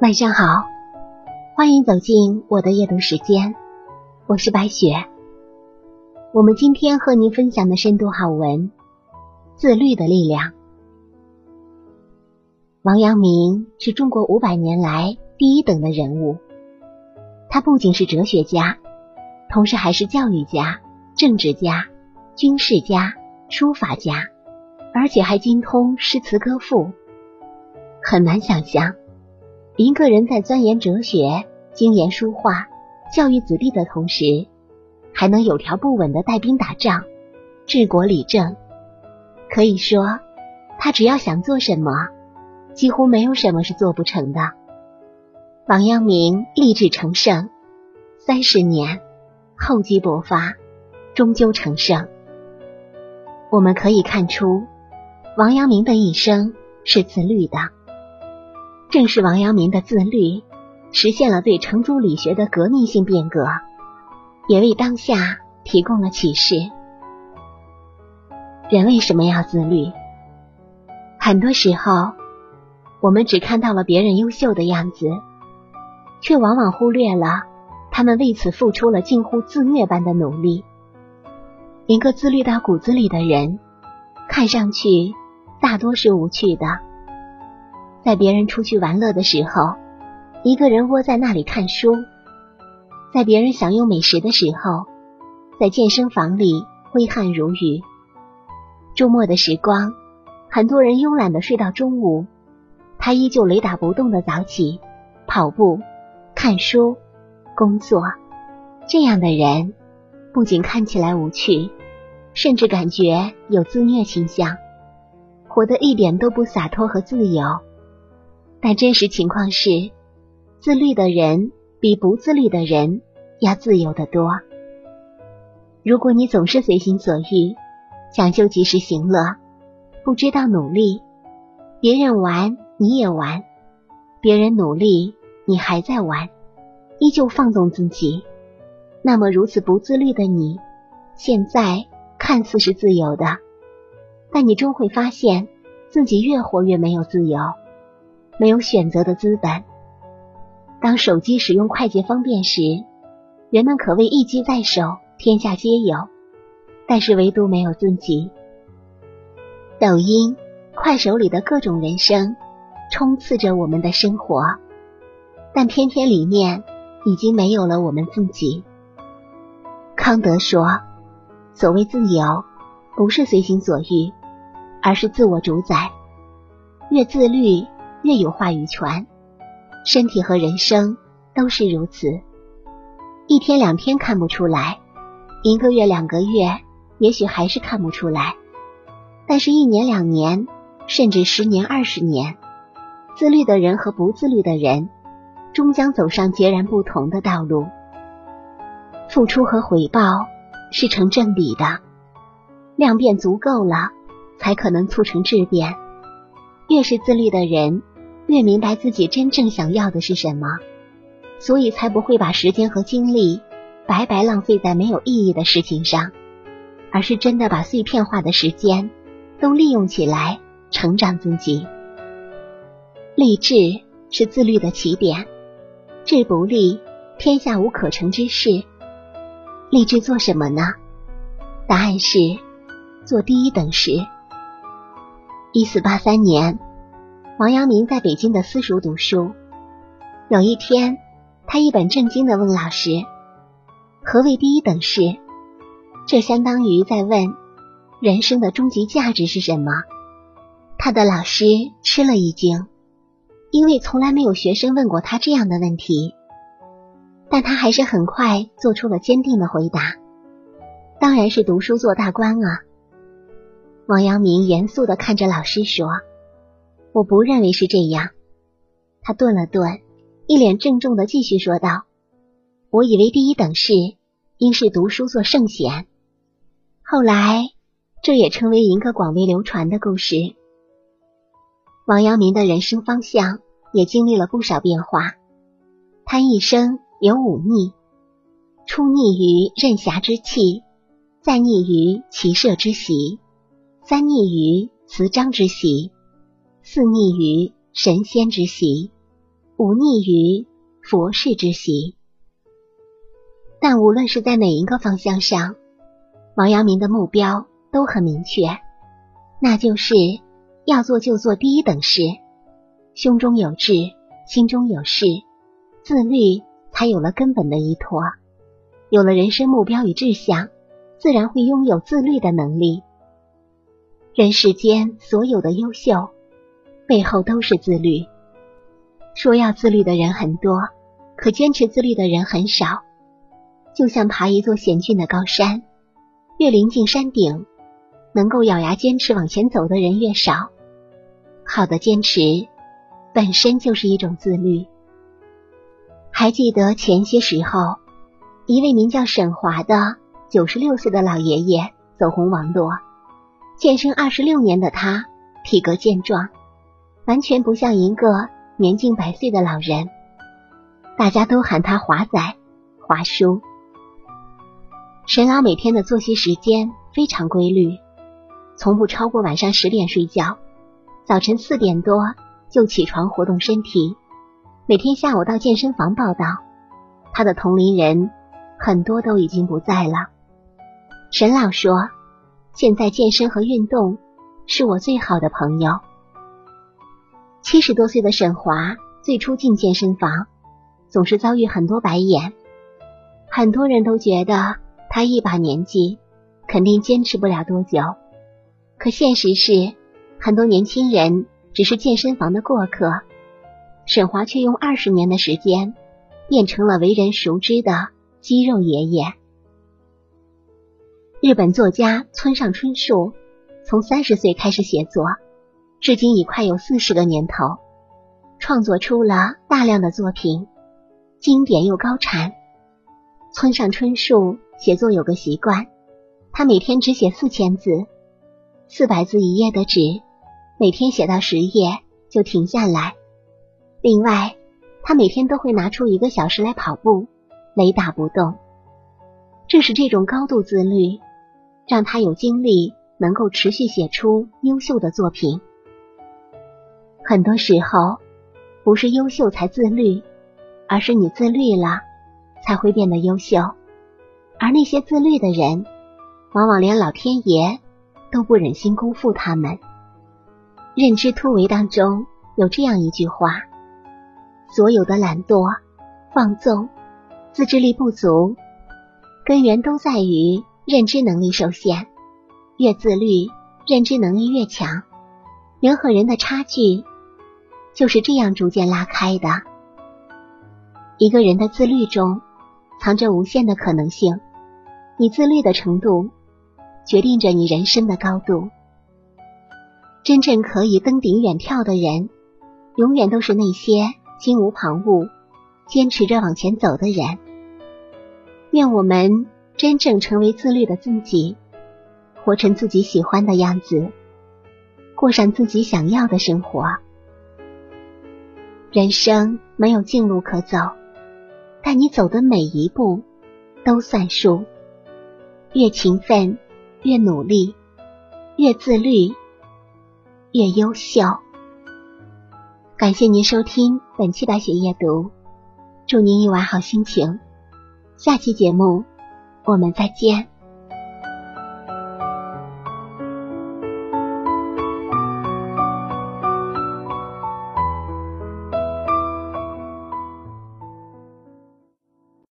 晚上好，欢迎走进我的夜读时间，我是白雪。我们今天和您分享的深度好文《自律的力量》。王阳明是中国五百年来第一等的人物，他不仅是哲学家，同时还是教育家、政治家、军事家、书法家，而且还精通诗词歌赋。很难想象。一个人在钻研哲学、精研书画、教育子弟的同时，还能有条不紊的带兵打仗、治国理政。可以说，他只要想做什么，几乎没有什么是做不成的。王阳明立志成圣，三十年厚积薄发，终究成圣。我们可以看出，王阳明的一生是自律的。正是王阳明的自律，实现了对程朱理学的革命性变革，也为当下提供了启示。人为什么要自律？很多时候，我们只看到了别人优秀的样子，却往往忽略了他们为此付出了近乎自虐般的努力。一个自律到骨子里的人，看上去大多是无趣的。在别人出去玩乐的时候，一个人窝在那里看书；在别人享用美食的时候，在健身房里挥汗如雨。周末的时光，很多人慵懒的睡到中午，他依旧雷打不动的早起、跑步、看书、工作。这样的人不仅看起来无趣，甚至感觉有自虐倾向，活得一点都不洒脱和自由。但真实情况是，自律的人比不自律的人要自由得多。如果你总是随心所欲，讲究及时行乐，不知道努力，别人玩你也玩，别人努力你还在玩，依旧放纵自己，那么如此不自律的你，现在看似是自由的，但你终会发现自己越活越没有自由。没有选择的资本。当手机使用快捷方便时，人们可谓一机在手，天下皆有。但是唯独没有自己。抖音、快手里的各种人生充斥着我们的生活，但偏偏里面已经没有了我们自己。康德说：“所谓自由，不是随心所欲，而是自我主宰。越自律。”越有话语权，身体和人生都是如此。一天两天看不出来，一个月两个月也许还是看不出来，但是一年两年，甚至十年二十年，自律的人和不自律的人，终将走上截然不同的道路。付出和回报是成正比的，量变足够了，才可能促成质变。越是自律的人。越明白自己真正想要的是什么，所以才不会把时间和精力白白浪费在没有意义的事情上，而是真的把碎片化的时间都利用起来，成长自己。励志是自律的起点，志不立，天下无可成之事。励志做什么呢？答案是做第一等事。一四八三年。王阳明在北京的私塾读书，有一天，他一本正经的问老师：“何谓第一等事？”这相当于在问人生的终极价值是什么。他的老师吃了一惊，因为从来没有学生问过他这样的问题。但他还是很快做出了坚定的回答：“当然是读书做大官啊！”王阳明严肃的看着老师说。我不认为是这样。他顿了顿，一脸郑重的继续说道：“我以为第一等事应是读书做圣贤。后来，这也成为一个广为流传的故事。王阳明的人生方向也经历了不少变化。他一生有五逆：初逆于任侠之气，再逆于骑射之习，三逆于辞章之习。四逆于神仙之习，无逆于佛事之习。但无论是在哪一个方向上，王阳明的目标都很明确，那就是要做就做第一等事，胸中有志，心中有事，自律才有了根本的依托。有了人生目标与志向，自然会拥有自律的能力。人世间所有的优秀，背后都是自律。说要自律的人很多，可坚持自律的人很少。就像爬一座险峻的高山，越临近山顶，能够咬牙坚持往前走的人越少。好的坚持本身就是一种自律。还记得前些时候。一位名叫沈华的九十六岁的老爷爷走红网络，健身二十六年的他体格健壮，完全不像一个年近百岁的老人。大家都喊他华仔、华叔。沈老每天的作息时间非常规律，从不超过晚上十点睡觉，早晨四点多就起床活动身体，每天下午到健身房报道。他的同龄人。很多都已经不在了。沈老说：“现在健身和运动是我最好的朋友。”七十多岁的沈华最初进健身房，总是遭遇很多白眼。很多人都觉得他一把年纪，肯定坚持不了多久。可现实是，很多年轻人只是健身房的过客，沈华却用二十年的时间变成了为人熟知的。肌肉爷爷，日本作家村上春树从三十岁开始写作，至今已快有四十个年头，创作出了大量的作品，经典又高产。村上春树写作有个习惯，他每天只写四千字，四百字一页的纸，每天写到十页就停下来。另外，他每天都会拿出一个小时来跑步。雷打不动，正是这种高度自律，让他有精力能够持续写出优秀的作品。很多时候，不是优秀才自律，而是你自律了，才会变得优秀。而那些自律的人，往往连老天爷都不忍心辜负他们。认知突围当中有这样一句话：所有的懒惰、放纵。自制力不足，根源都在于认知能力受限。越自律，认知能力越强。人和人的差距就是这样逐渐拉开的。一个人的自律中藏着无限的可能性，你自律的程度决定着你人生的高度。真正可以登顶远眺的人，永远都是那些心无旁骛。坚持着往前走的人，愿我们真正成为自律的自己，活成自己喜欢的样子，过上自己想要的生活。人生没有近路可走，但你走的每一步都算数。越勤奋，越努力，越自律，越优秀。感谢您收听本期白雪夜读。祝您一晚好心情，下期节目我们再见。